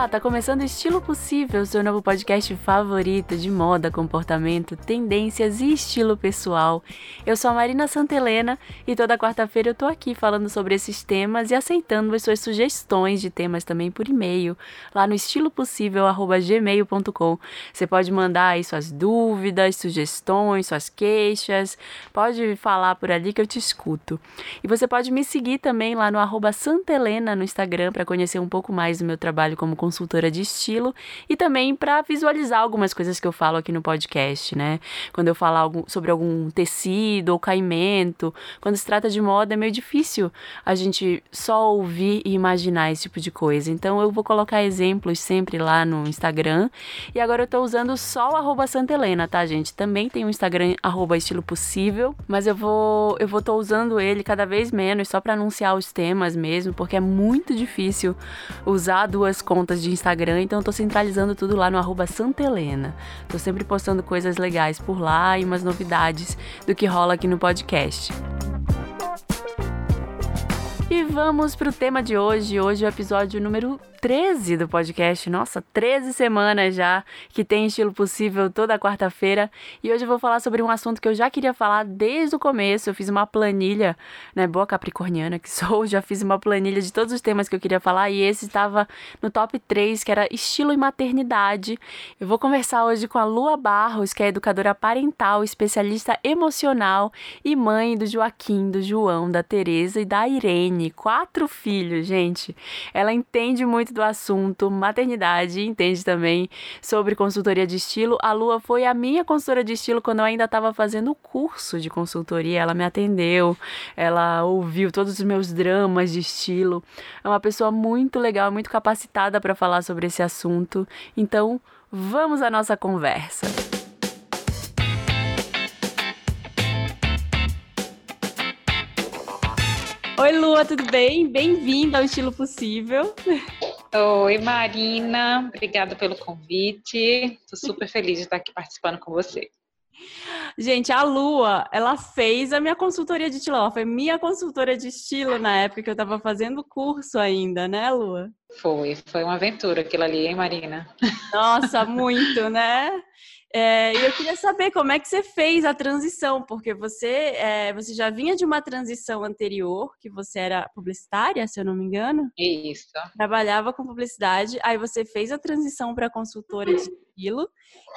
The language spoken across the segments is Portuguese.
Olá, tá começando Estilo Possível, seu novo podcast favorito de moda, comportamento, tendências e estilo pessoal. Eu sou a Marina Santelena e toda quarta-feira eu tô aqui falando sobre esses temas e aceitando as suas sugestões de temas também por e-mail, lá no estilopossível@gmail.com. Você pode mandar aí suas dúvidas, sugestões, suas queixas, pode falar por ali que eu te escuto. E você pode me seguir também lá no arroba Santelena no Instagram para conhecer um pouco mais do meu trabalho trabalho como consultora de estilo e também para visualizar algumas coisas que eu falo aqui no podcast, né? Quando eu falar algum, sobre algum tecido ou caimento, quando se trata de moda é meio difícil a gente só ouvir e imaginar esse tipo de coisa. Então eu vou colocar exemplos sempre lá no Instagram. E agora eu tô usando só o arroba Santa Helena, tá, gente? Também tem o Instagram arroba estilo possível, mas eu vou eu vou tô usando ele cada vez menos só para anunciar os temas mesmo, porque é muito difícil usar duas contas de Instagram, então eu tô centralizando tudo lá no arroba Santa Helena. Tô sempre postando coisas legais por lá e umas novidades do que rola aqui no podcast. E vamos pro tema de hoje. Hoje é o episódio número 13 do podcast. Nossa, 13 semanas já que tem estilo possível toda quarta-feira. E hoje eu vou falar sobre um assunto que eu já queria falar desde o começo. Eu fiz uma planilha, né? Boa capricorniana que sou, já fiz uma planilha de todos os temas que eu queria falar e esse estava no top 3, que era estilo e maternidade. Eu vou conversar hoje com a Lua Barros, que é educadora parental, especialista emocional e mãe do Joaquim, do João, da Teresa e da Irene. Quatro filhos, gente. Ela entende muito muito do assunto maternidade, entende também sobre consultoria de estilo. A Lua foi a minha consultora de estilo quando eu ainda estava fazendo o curso de consultoria. Ela me atendeu, ela ouviu todos os meus dramas de estilo. É uma pessoa muito legal, muito capacitada para falar sobre esse assunto. Então, vamos à nossa conversa. Oi, Lua, tudo bem? Bem-vinda ao Estilo Possível. Oi, Marina. Obrigada pelo convite. Estou super feliz de estar aqui participando com você. Gente, a Lua, ela fez a minha consultoria de estilo. Ela foi minha consultora de estilo na época que eu estava fazendo curso ainda, né, Lua? Foi, foi uma aventura aquilo ali, hein, Marina? Nossa, muito, né? É, e eu queria saber como é que você fez a transição, porque você, é, você já vinha de uma transição anterior, que você era publicitária, se eu não me engano. Isso. Trabalhava com publicidade, aí você fez a transição para consultora de estilo,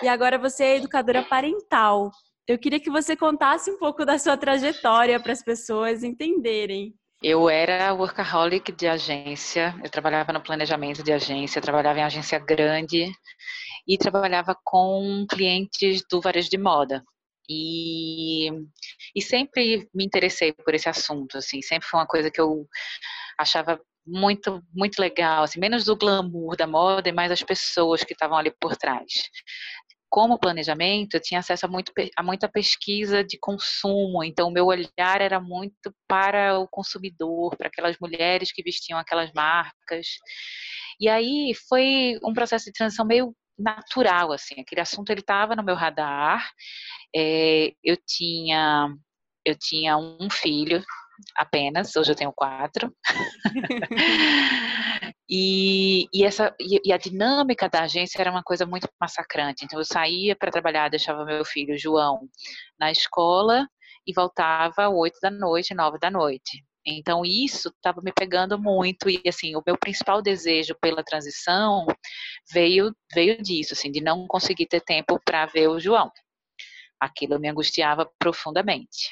e agora você é educadora parental. Eu queria que você contasse um pouco da sua trajetória para as pessoas entenderem. Eu era workaholic de agência, eu trabalhava no planejamento de agência, trabalhava em agência grande e trabalhava com clientes do varejo de moda. E, e sempre me interessei por esse assunto, assim, sempre foi uma coisa que eu achava muito muito legal, assim, menos do glamour da moda e mais as pessoas que estavam ali por trás como planejamento, eu tinha acesso a, muito, a muita pesquisa de consumo, então o meu olhar era muito para o consumidor, para aquelas mulheres que vestiam aquelas marcas. E aí foi um processo de transição meio natural, assim, aquele assunto ele estava no meu radar, é, eu tinha eu tinha um filho apenas, hoje eu tenho quatro. e, e, essa, e, e, a dinâmica da agência era uma coisa muito massacrante. Então, eu saía para trabalhar, deixava meu filho João na escola e voltava oito da noite, nove da noite. Então, isso estava me pegando muito. E, assim, o meu principal desejo pela transição veio, veio disso, assim, de não conseguir ter tempo para ver o João. Aquilo me angustiava profundamente.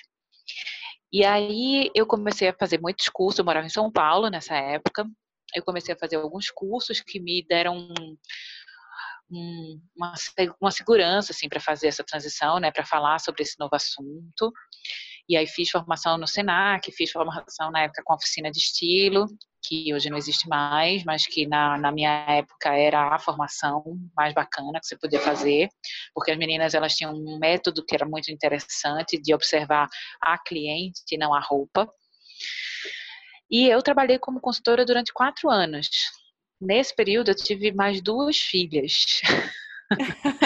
E aí eu comecei a fazer muitos cursos, eu morava em São Paulo nessa época, eu comecei a fazer alguns cursos que me deram um, uma, uma segurança assim para fazer essa transição, né, para falar sobre esse novo assunto. E aí fiz formação no Senac, fiz formação na época com oficina de estilo, que hoje não existe mais, mas que na, na minha época era a formação mais bacana que você podia fazer, porque as meninas elas tinham um método que era muito interessante de observar a cliente e não a roupa. E eu trabalhei como consultora durante quatro anos. Nesse período eu tive mais duas filhas.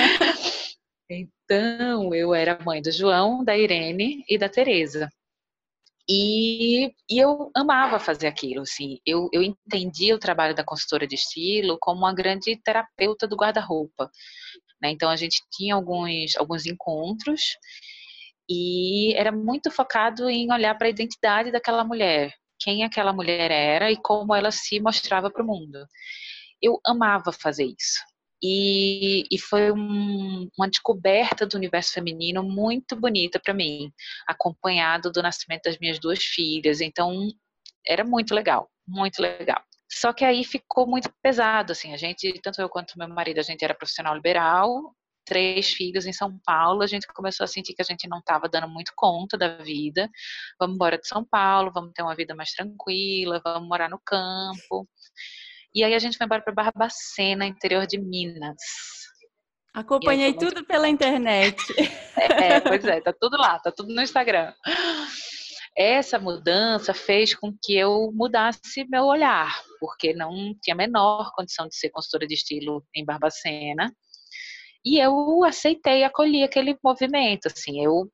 Então, eu era mãe do João, da Irene e da Tereza. E, e, eu amava fazer aquilo, assim. Eu, eu entendia o trabalho da consultora de estilo como uma grande terapeuta do guarda-roupa. Né? Então, a gente tinha alguns, alguns encontros e era muito focado em olhar para a identidade daquela mulher, quem aquela mulher era e como ela se mostrava para o mundo. Eu amava fazer isso. E, e foi um, uma descoberta do universo feminino muito bonita para mim, acompanhado do nascimento das minhas duas filhas. Então, era muito legal, muito legal. Só que aí ficou muito pesado, assim, a gente, tanto eu quanto meu marido, a gente era profissional liberal, três filhos em São Paulo, a gente começou a sentir que a gente não estava dando muito conta da vida. Vamos embora de São Paulo, vamos ter uma vida mais tranquila, vamos morar no campo. E aí a gente foi embora para Barbacena, interior de Minas. Acompanhei muito... tudo pela internet. É, é, pois é, tá tudo lá, tá tudo no Instagram. Essa mudança fez com que eu mudasse meu olhar, porque não tinha a menor condição de ser consultora de estilo em Barbacena. E eu aceitei, acolhi aquele movimento, assim, eu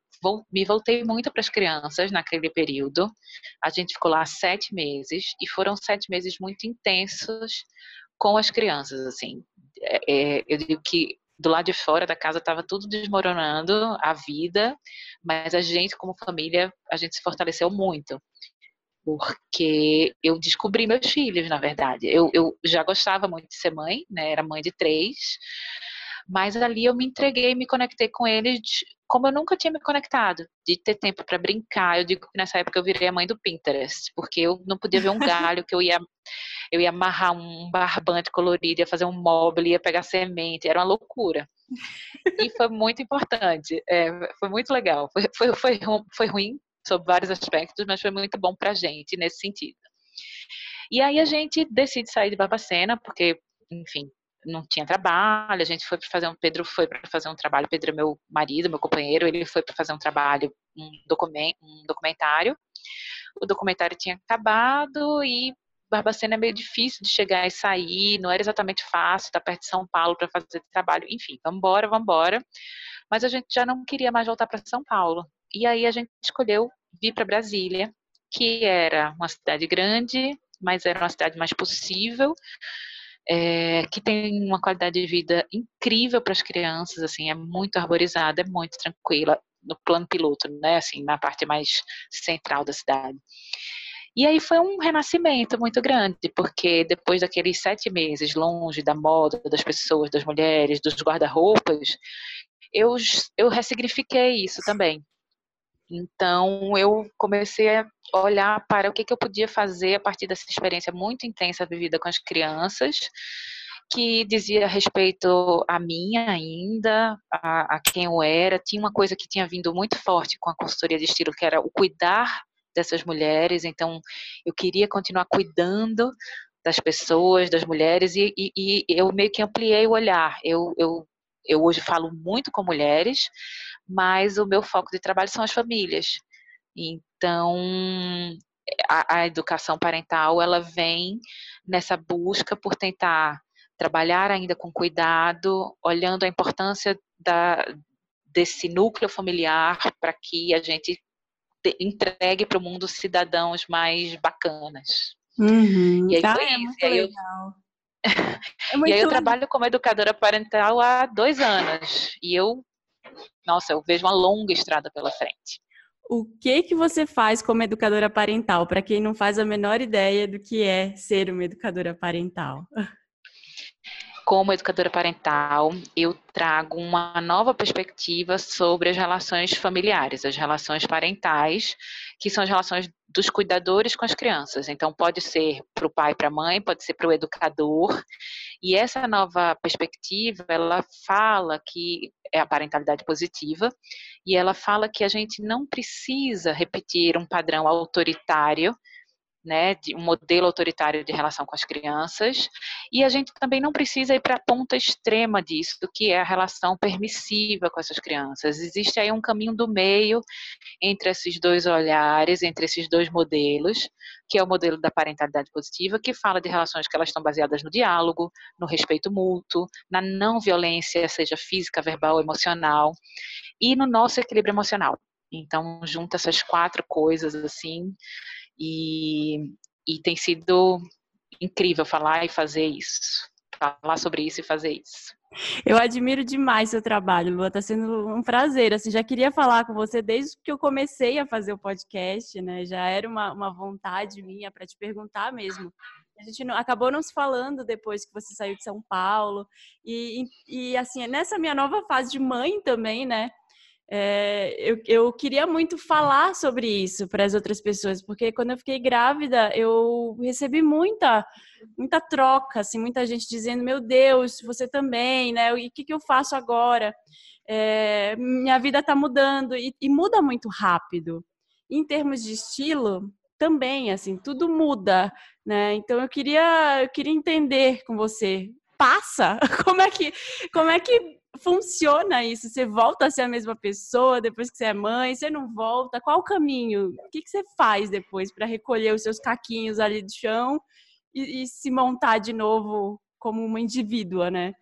me voltei muito para as crianças naquele período. A gente ficou lá sete meses e foram sete meses muito intensos com as crianças, assim. É, é eu digo que do lado de fora da casa estava tudo desmoronando, a vida, mas a gente como família, a gente se fortaleceu muito. Porque eu descobri meus filhos, na verdade. Eu, eu já gostava muito de ser mãe, né? Era mãe de três, mas ali eu me entreguei, me conectei com eles como eu nunca tinha me conectado, de ter tempo para brincar. Eu digo que nessa época eu virei a mãe do Pinterest, porque eu não podia ver um galho que eu ia eu ia amarrar um barbante colorido, ia fazer um móvel, ia pegar semente, era uma loucura. E foi muito importante, é, foi muito legal. Foi, foi, foi, foi ruim sob vários aspectos, mas foi muito bom para gente nesse sentido. E aí a gente decide sair de Barbacena, porque, enfim, não tinha trabalho, a gente foi para fazer um Pedro foi para fazer um trabalho, Pedro é meu marido, meu companheiro, ele foi para fazer um trabalho, um, document, um documentário. O documentário tinha acabado e Barbacena é meio difícil de chegar e sair, não era exatamente fácil, tá perto de São Paulo para fazer trabalho, enfim, vamos embora, vamos embora. Mas a gente já não queria mais voltar para São Paulo. E aí a gente escolheu vir para Brasília, que era uma cidade grande, mas era uma cidade mais possível, é, que tem uma qualidade de vida incrível para as crianças, assim, é muito arborizada, é muito tranquila no plano piloto, né, assim, na parte mais central da cidade. E aí foi um renascimento muito grande, porque depois daqueles sete meses longe da moda, das pessoas, das mulheres, dos guarda-roupas, eu, eu ressignifiquei isso também. Então, eu comecei a olhar para o que, que eu podia fazer a partir dessa experiência muito intensa vivida com as crianças, que dizia respeito a mim ainda, a, a, quem eu era. Tinha uma coisa que tinha vindo muito forte com a consultoria de estilo, que era o cuidar dessas mulheres. Então, eu queria continuar cuidando das pessoas, das mulheres, e, e, e eu meio que ampliei o olhar. Eu, eu, eu hoje falo muito com mulheres, mas o meu foco de trabalho são as famílias. Então, a, a educação parental, ela vem nessa busca por tentar trabalhar ainda com cuidado, olhando a importância da, desse núcleo familiar para que a gente entregue para o mundo cidadãos mais bacanas. Uhum. E aí ah, foi é isso. Aí, eu, é e aí eu trabalho como educadora parental há dois anos. E eu nossa, eu vejo uma longa estrada pela frente. O que que você faz como educadora parental, para quem não faz a menor ideia do que é ser uma educadora parental? como educadora parental, eu trago uma nova perspectiva sobre as relações familiares, as relações parentais, que são as relações dos cuidadores com as crianças. Então, pode ser para o pai para a mãe, pode ser para o educador. E essa nova perspectiva, ela fala que é a parentalidade positiva, e ela fala que a gente não precisa repetir um padrão autoritário né, de um modelo autoritário de relação com as crianças, e a gente também não precisa ir para a ponta extrema disso, que é a relação permissiva com essas crianças. Existe aí um caminho do meio entre esses dois olhares, entre esses dois modelos, que é o modelo da parentalidade positiva, que fala de relações que elas estão baseadas no diálogo, no respeito mútuo, na não violência, seja física, verbal, emocional, e no nosso equilíbrio emocional. Então, junta essas quatro coisas, assim, e, e tem sido incrível falar e fazer isso. Falar sobre isso e fazer isso. Eu admiro demais seu trabalho, Lua. Está sendo um prazer. Assim, já queria falar com você desde que eu comecei a fazer o podcast, né? Já era uma, uma vontade minha para te perguntar mesmo. A gente não, acabou não se falando depois que você saiu de São Paulo. E, e, e assim, nessa minha nova fase de mãe também, né? É, eu, eu queria muito falar sobre isso para as outras pessoas, porque quando eu fiquei grávida, eu recebi muita, muita troca, assim, muita gente dizendo: Meu Deus, você também, né? E o que, que eu faço agora? É, minha vida está mudando e, e muda muito rápido. Em termos de estilo, também, assim, tudo muda, né? Então eu queria, eu queria entender com você. Passa? Como é que, como é que funciona isso? Você volta a ser a mesma pessoa depois que você é mãe? Você não volta? Qual o caminho? O que, que você faz depois para recolher os seus caquinhos ali do chão e, e se montar de novo como uma indivídua, né?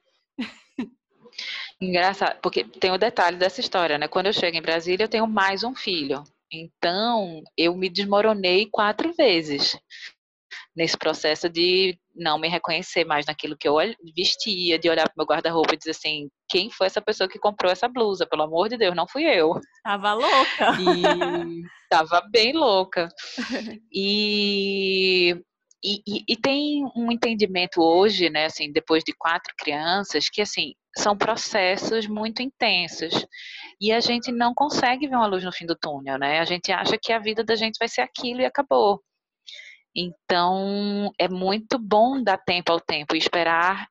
Engraçado, porque tem o detalhe dessa história, né? Quando eu chego em Brasília, eu tenho mais um filho. Então, eu me desmoronei quatro vezes nesse processo de não me reconhecer mais naquilo que eu vestia, de olhar para meu guarda-roupa e dizer assim, quem foi essa pessoa que comprou essa blusa? Pelo amor de Deus, não fui eu. Tava louca. E tava bem louca. E, e, e, tem um entendimento hoje, né, assim, depois de quatro crianças, que assim, são processos muito intensos. E a gente não consegue ver uma luz no fim do túnel, né? A gente acha que a vida da gente vai ser aquilo e acabou. Então, é muito bom dar tempo ao tempo e esperar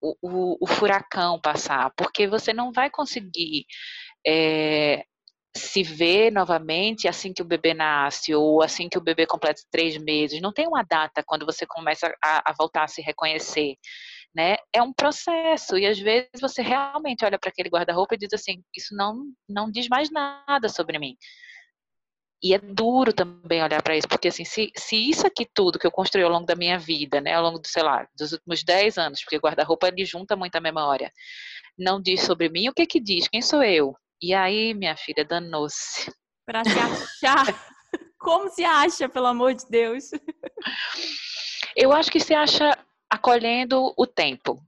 o, o, o furacão passar, porque você não vai conseguir é, se ver novamente assim que o bebê nasce ou assim que o bebê completa três meses. Não tem uma data quando você começa a, a voltar a se reconhecer. Né? É um processo e às vezes você realmente olha para aquele guarda-roupa e diz assim, isso não não diz mais nada sobre mim. E é duro também olhar para isso, porque assim, se, se isso aqui tudo que eu construí ao longo da minha vida, né, ao longo do, sei lá, dos últimos 10 anos, porque guarda-roupa ele junta muita memória, não diz sobre mim, o que que diz? Quem sou eu? E aí, minha filha, danou-se. Para se achar. Como se acha, pelo amor de Deus? Eu acho que se acha acolhendo o tempo,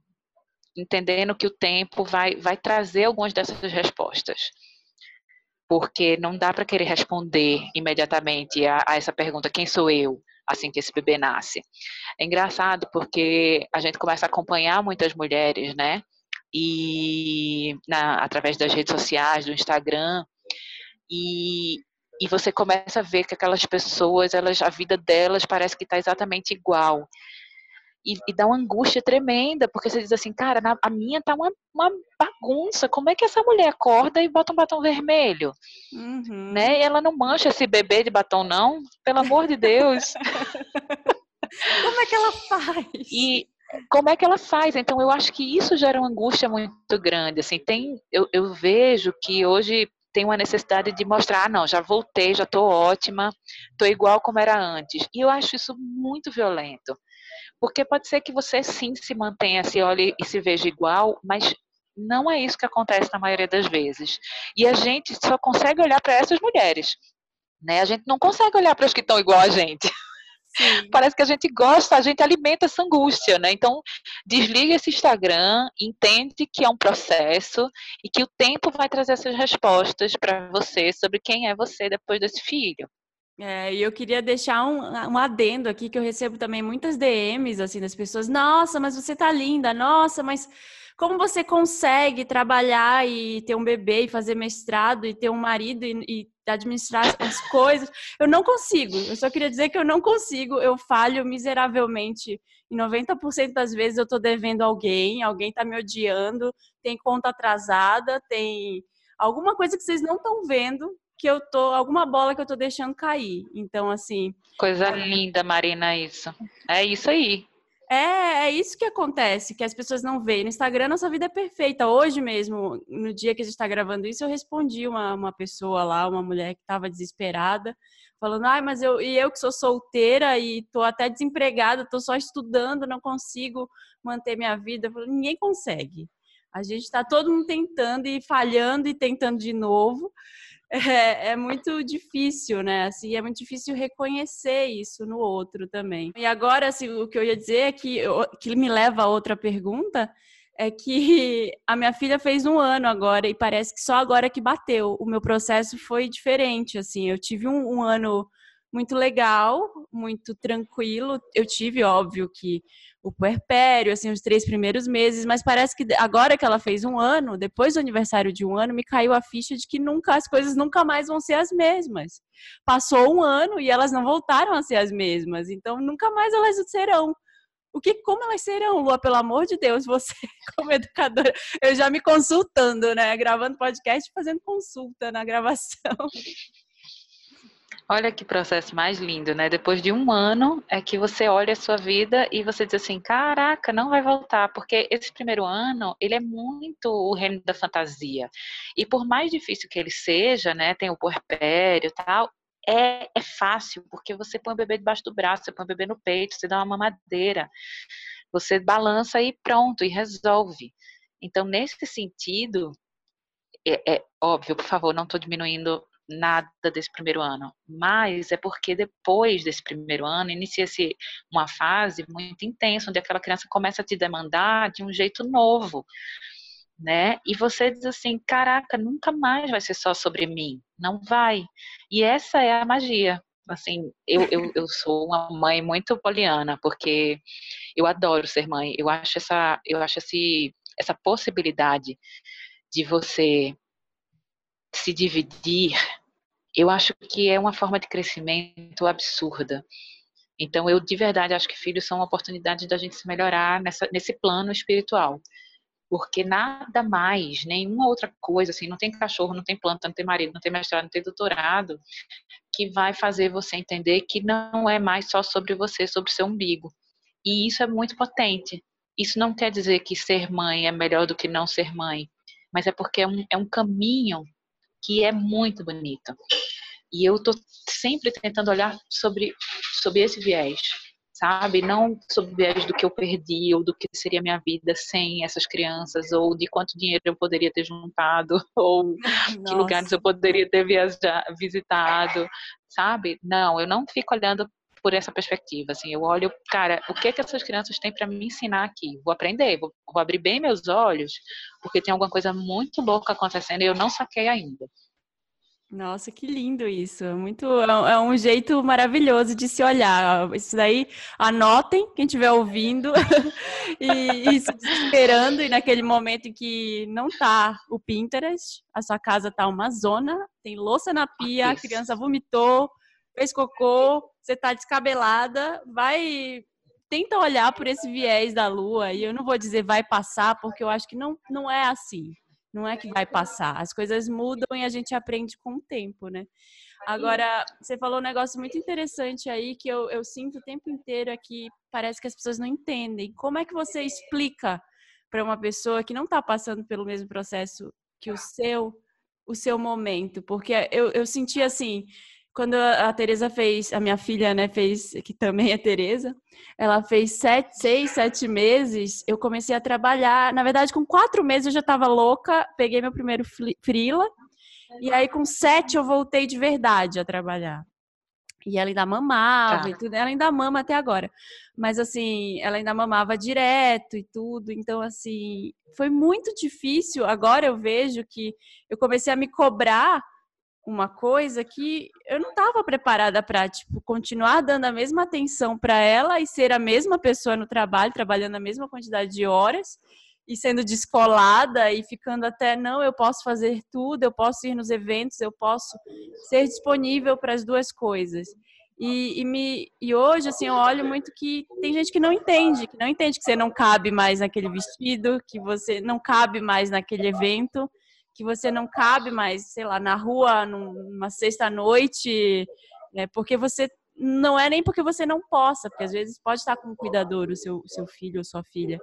entendendo que o tempo vai, vai trazer algumas dessas respostas porque não dá para querer responder imediatamente a, a, essa pergunta: quem sou eu? Assim que esse bebê nasce. É engraçado porque a gente começa a acompanhar muitas mulheres, né? E na, através das redes sociais, do Instagram, e, e você começa a ver que aquelas pessoas, elas, a vida delas parece que está exatamente igual. E, e, dá uma angústia tremenda, porque você diz assim, cara, na, a minha tá uma, uma bagunça. Como é que essa mulher acorda e bota um batom vermelho? Uhum. Né? E ela não mancha esse bebê de batom, não? Pelo amor de Deus. Como é que ela faz? E como é que ela faz? Então, eu acho que isso gera uma angústia muito grande. Assim, tem, eu, eu vejo que hoje tem uma necessidade de mostrar, ah, não, já voltei, já estou ótima, estou igual como era antes. E eu acho isso muito violento. Porque pode ser que você sim se mantenha, se olhe e se veja igual, mas não é isso que acontece na maioria das vezes. E a gente só consegue olhar para essas mulheres. Né? A gente não consegue olhar para os que estão igual a gente. Sim. Parece que a gente gosta, a gente alimenta essa angústia, né? Então, desliga esse Instagram, entende que é um processo e que o tempo vai trazer essas respostas para você sobre quem é você depois desse filho. É, e eu queria deixar um, um adendo aqui que eu recebo também muitas DMs assim das pessoas. Nossa, mas você tá linda. Nossa, mas como você consegue trabalhar e ter um bebê e fazer mestrado e ter um marido e, e administrar as coisas? Eu não consigo. Eu só queria dizer que eu não consigo. Eu falho miseravelmente. Em 90% das vezes eu tô devendo alguém, alguém tá me odiando, tem conta atrasada, tem alguma coisa que vocês não estão vendo que eu tô, alguma bola que eu tô deixando cair. Então, assim. Coisa é... linda, Marina, isso. É isso aí. É, é isso que acontece, que as pessoas não veem. No Instagram, nossa vida é perfeita. Hoje mesmo, no dia que a gente está gravando isso, eu respondi uma, uma pessoa lá, uma mulher que estava desesperada, falando, ai, mas eu, e eu que sou solteira e tô até desempregada, tô só estudando, não consigo manter minha vida. Eu falei, ninguém consegue. A gente está todo mundo tentando e falhando e tentando de novo é, é, muito difícil, né? Assim, é muito difícil reconhecer isso no outro também. E agora, assim, o que eu ia dizer é que, que me leva a outra pergunta é que a minha filha fez um ano agora e parece que só agora que bateu. O meu processo foi diferente, assim. Eu tive um, um ano muito legal, muito tranquilo. Eu tive, óbvio, que o puerpério, assim, os três primeiros meses, mas parece que agora que ela fez um ano, depois do aniversário de um ano, me caiu a ficha de que nunca as coisas nunca mais vão ser as mesmas. Passou um ano e elas não voltaram a ser as mesmas, então nunca mais elas serão. O que, como elas serão, Lua, pelo amor de Deus, você como educadora, eu já me consultando, né, gravando podcast, fazendo consulta na gravação. Olha que processo mais lindo, né? Depois de um ano é que você olha a sua vida e você diz assim, caraca, não vai voltar, porque esse primeiro ano, ele é muito o reino da fantasia. E por mais difícil que ele seja, né, tem o puerpério e tal, é, é fácil, porque você põe o bebê debaixo do braço, você põe o bebê no peito, você dá uma mamadeira, você balança e pronto, e resolve. Então, nesse sentido, é, é óbvio, por favor, não estou diminuindo nada desse primeiro ano, mas é porque depois desse primeiro ano inicia-se uma fase muito intensa, onde aquela criança começa a te demandar de um jeito novo, né? E você diz assim, caraca, nunca mais vai ser só sobre mim, não vai. E essa é a magia. Assim, eu, eu, eu sou uma mãe muito poliana, porque eu adoro ser mãe. Eu acho essa, eu acho esse, essa possibilidade de você se dividir, eu acho que é uma forma de crescimento absurda. Então, eu de verdade acho que filhos são uma oportunidade da gente se melhorar nessa, nesse plano espiritual. Porque nada mais, nenhuma outra coisa, assim, não tem cachorro, não tem planta, não tem marido, não tem mestrado, não tem doutorado, que vai fazer você entender que não é mais só sobre você, sobre o seu umbigo. E isso é muito potente. Isso não quer dizer que ser mãe é melhor do que não ser mãe, mas é porque é um, é um caminho que é muito bonito. E eu tô sempre tentando olhar sobre, sobre esse viés, sabe? Não sobre o viés do que eu perdi ou do que seria minha vida sem essas crianças ou de quanto dinheiro eu poderia ter juntado ou Nossa. que lugares eu poderia ter viajado, visitado, sabe? Não, eu não fico olhando por essa perspectiva, assim, eu olho, cara, o que que essas crianças têm para me ensinar aqui? Vou aprender, vou, vou abrir bem meus olhos, porque tem alguma coisa muito louca acontecendo e eu não saquei ainda. Nossa, que lindo isso. Muito, é, é um jeito maravilhoso de se olhar. Isso daí, anotem, quem estiver ouvindo, e, e se esperando, e naquele momento em que não tá o Pinterest, a sua casa tá uma zona, tem louça na pia, a criança vomitou, fez cocô, você tá descabelada, vai. Tenta olhar por esse viés da lua, e eu não vou dizer vai passar, porque eu acho que não, não é assim. Não é que vai passar. As coisas mudam e a gente aprende com o tempo, né? Agora, você falou um negócio muito interessante aí que eu, eu sinto o tempo inteiro aqui. É parece que as pessoas não entendem. Como é que você explica para uma pessoa que não está passando pelo mesmo processo que o seu, o seu momento? Porque eu, eu senti assim, quando a Tereza fez, a minha filha, né, fez, que também é Tereza, ela fez sete, seis, sete meses, eu comecei a trabalhar. Na verdade, com quatro meses eu já estava louca, peguei meu primeiro frila, e aí com sete eu voltei de verdade a trabalhar. E ela ainda mamava tá. e tudo, ela ainda mama até agora. Mas assim, ela ainda mamava direto e tudo. Então, assim, foi muito difícil. Agora eu vejo que eu comecei a me cobrar uma coisa que eu não estava preparada para tipo continuar dando a mesma atenção para ela e ser a mesma pessoa no trabalho, trabalhando a mesma quantidade de horas e sendo descolada e ficando até não, eu posso fazer tudo, eu posso ir nos eventos, eu posso ser disponível para as duas coisas. E, e, me, e hoje, assim, eu olho muito que tem gente que não entende, que não entende que você não cabe mais naquele vestido, que você não cabe mais naquele evento, que você não cabe mais, sei lá, na rua numa sexta-noite, né, porque você não é nem porque você não possa, porque às vezes pode estar com um cuidador, o seu, seu filho ou sua filha,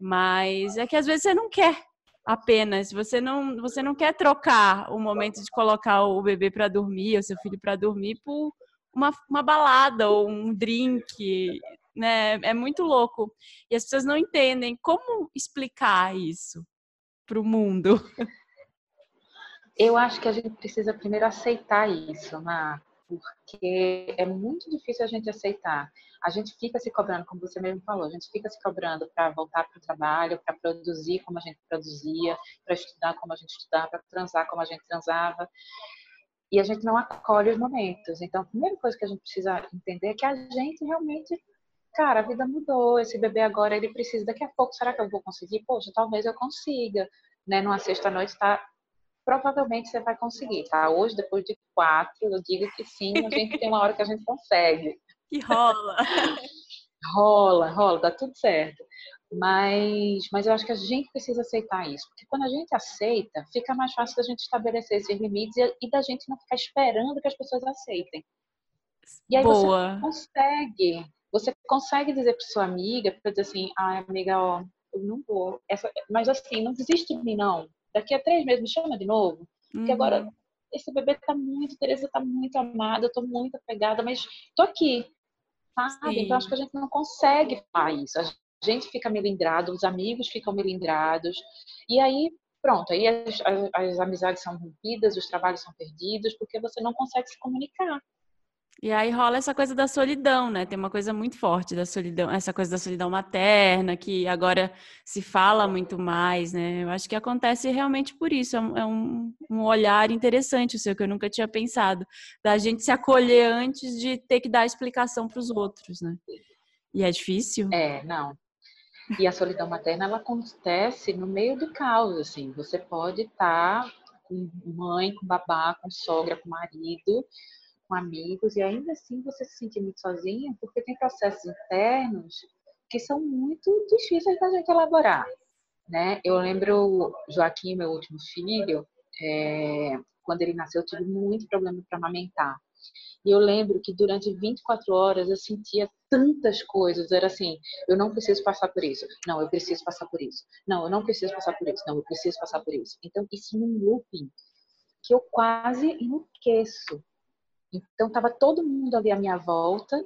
mas é que às vezes você não quer apenas, você não, você não quer trocar o momento de colocar o bebê para dormir, o seu filho para dormir, por uma, uma balada ou um drink, né? É muito louco. E as pessoas não entendem como explicar isso para o mundo. Eu acho que a gente precisa primeiro aceitar isso, Mar, porque é muito difícil a gente aceitar. A gente fica se cobrando, como você mesmo falou, a gente fica se cobrando para voltar para o trabalho, para produzir como a gente produzia, para estudar como a gente estudava, para transar como a gente transava. E a gente não acolhe os momentos. Então, a primeira coisa que a gente precisa entender é que a gente realmente cara, a vida mudou, esse bebê agora ele precisa, daqui a pouco, será que eu vou conseguir? Poxa, talvez eu consiga, né? Numa sexta-noite, tá? Provavelmente você vai conseguir, tá? Hoje, depois de quatro, eu digo que sim, a gente tem uma hora que a gente consegue. Que rola. rola, rola, dá tudo certo. Mas, mas eu acho que a gente precisa aceitar isso, porque quando a gente aceita, fica mais fácil da gente estabelecer esses limites e, e da gente não ficar esperando que as pessoas aceitem. E aí Boa. você consegue você consegue dizer para sua amiga, para dizer assim, ah, amiga, ó, eu não vou. Essa, mas assim, não desiste de mim, não. Daqui a três meses me chama de novo. Porque uhum. agora esse bebê tá muito, Tereza tá muito amada, eu tô muito apegada, mas tô aqui. Sabe? Sim. Então acho que a gente não consegue falar isso. A gente fica melindrado, os amigos ficam melindrados. E aí, pronto, aí as, as, as amizades são rompidas, os trabalhos são perdidos, porque você não consegue se comunicar. E aí rola essa coisa da solidão, né? Tem uma coisa muito forte da solidão, essa coisa da solidão materna, que agora se fala muito mais, né? Eu acho que acontece realmente por isso. É um, é um olhar interessante, o seu, que eu nunca tinha pensado. Da gente se acolher antes de ter que dar explicação para os outros, né? E é difícil? É, não. E a solidão materna, ela acontece no meio do caos, assim. Você pode estar tá com mãe, com babá, com sogra, com marido, com amigos, e ainda assim você se sente muito sozinha, porque tem processos internos que são muito difíceis da gente elaborar. Né? Eu lembro Joaquim, meu último filho, é, quando ele nasceu, eu tive muito problema para amamentar. E eu lembro que durante 24 horas eu sentia tantas coisas. Era assim: eu não preciso passar por isso. Não, eu preciso passar por isso. Não, eu não preciso passar por isso. Não, eu preciso passar por isso. Então, isso num looping que eu quase enlouqueço. Então, estava todo mundo ali à minha volta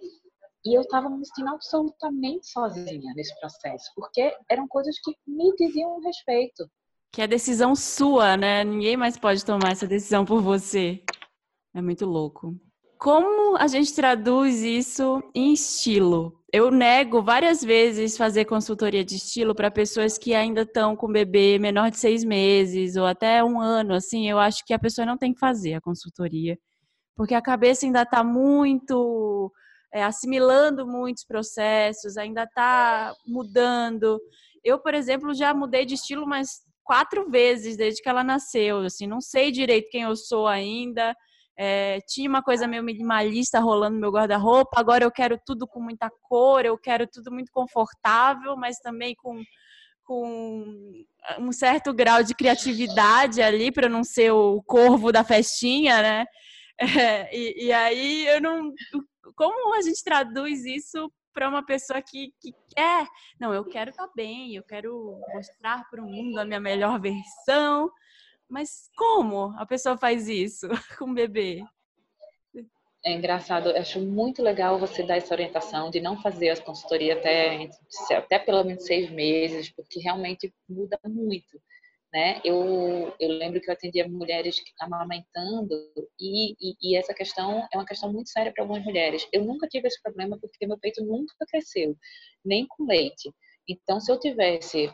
e eu estava me sentindo absolutamente sozinha nesse processo, porque eram coisas que me diziam respeito. Que é decisão sua, né? Ninguém mais pode tomar essa decisão por você. É muito louco. Como a gente traduz isso em estilo? Eu nego várias vezes fazer consultoria de estilo para pessoas que ainda estão com bebê menor de seis meses ou até um ano. Assim, eu acho que a pessoa não tem que fazer a consultoria porque a cabeça ainda está muito é, assimilando muitos processos, ainda está mudando. Eu, por exemplo, já mudei de estilo mais quatro vezes desde que ela nasceu. Assim, não sei direito quem eu sou ainda. É, tinha uma coisa meio minimalista rolando no meu guarda-roupa. Agora eu quero tudo com muita cor, eu quero tudo muito confortável, mas também com, com um certo grau de criatividade ali para não ser o corvo da festinha, né? É, e, e, aí eu não. Como a gente traduz isso para uma pessoa que, que quer? Não, eu quero estar tá bem, eu quero mostrar para o mundo a minha melhor versão. Mas como a pessoa faz isso com o bebê? É engraçado, eu acho muito legal você dar essa orientação de não fazer as consultorias até, até pelo menos seis meses, porque realmente muda muito né? Eu, eu lembro que eu atendia mulheres amamentando e, e, e essa questão é uma questão muito séria para algumas mulheres. Eu nunca tive esse problema porque meu peito nunca cresceu, nem com leite. Então, se eu tivesse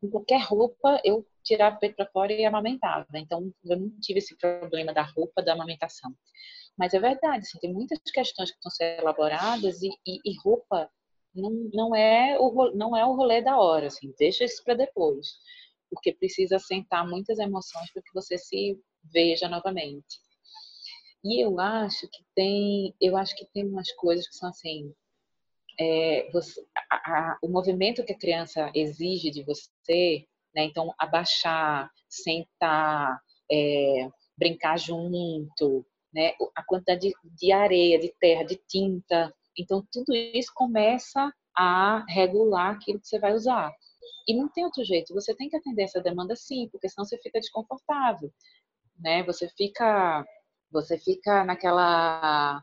com qualquer roupa, eu tirava o peito para fora e amamentava. Então, eu não tive esse problema da roupa, da amamentação. Mas é verdade, assim, tem muitas questões que estão sendo elaboradas e, e, e roupa não, não, é o, não é o rolê da hora, assim, deixa isso para depois porque precisa sentar muitas emoções para que você se veja novamente. E eu acho que tem, eu acho que tem umas coisas que são assim, é, você, a, a, o movimento que a criança exige de você, né? Então abaixar, sentar, é, brincar junto, né? A quantidade de, de areia, de terra, de tinta, então tudo isso começa a regular aquilo que você vai usar. E não tem outro jeito, você tem que atender essa demanda sim, porque senão você fica desconfortável, né? Você fica você fica naquela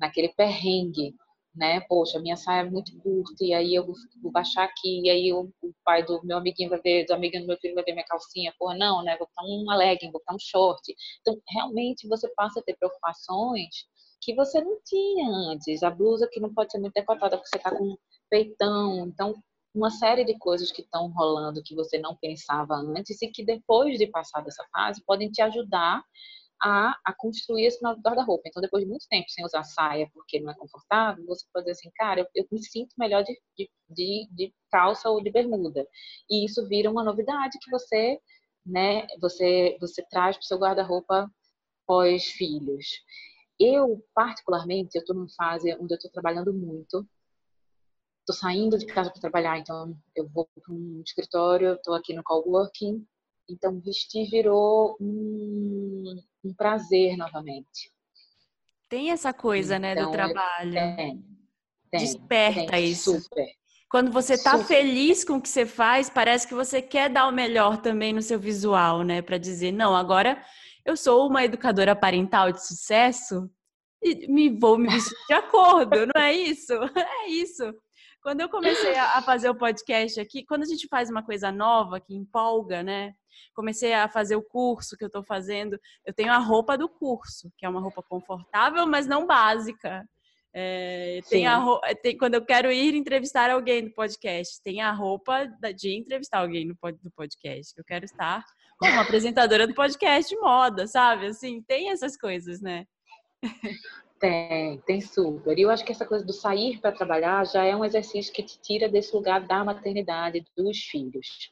naquele perrengue né? Poxa, minha saia é muito curta, e aí eu vou, baixar aqui, e aí o, o, pai do meu amiguinho vai ver, do amiguinho do meu filho vai ver minha calcinha, porra, não, né? Vou botar uma legging, vou botar um short. Então, realmente, você passa a ter preocupações que você não tinha antes. A blusa que não pode ser muito decotada porque você tá com peitão. Então, uma série de coisas que estão rolando que você não pensava antes e que depois de passar dessa fase podem te ajudar a, a construir esse novo guarda-roupa. Então, depois de muito tempo sem usar saia porque não é confortável, você pode dizer assim, cara, eu, eu me sinto melhor de, de, de, de, calça ou de bermuda. E isso vira uma novidade que você, né, você, você traz para o seu guarda-roupa pós-filhos. Eu, particularmente, eu estou numa fase onde eu estou trabalhando muito. Estou saindo de casa para trabalhar, então eu vou para um escritório, estou aqui no coworking, então, vestir virou um, um prazer novamente. Tem essa coisa, então, né, do então, trabalho. Tem, tem Desperta tem, isso. Super. Quando você tá super. feliz com o que você faz, parece que você quer dar o melhor também no seu visual, né? Para dizer, não, agora eu sou uma educadora parental de sucesso e me vou me vestir de acordo, não é isso? É isso. Quando eu comecei a fazer o podcast aqui, quando a gente faz uma coisa nova que empolga, né? Comecei a fazer o curso que eu estou fazendo. Eu tenho a roupa do curso, que é uma roupa confortável, mas não básica. É, tem a tem, quando eu quero ir entrevistar alguém do podcast, tem a roupa de entrevistar alguém no do podcast. Eu quero estar como apresentadora do podcast de moda, sabe? Assim, tem essas coisas, né? Tem, tem super. E eu acho que essa coisa do sair para trabalhar já é um exercício que te tira desse lugar da maternidade, dos filhos.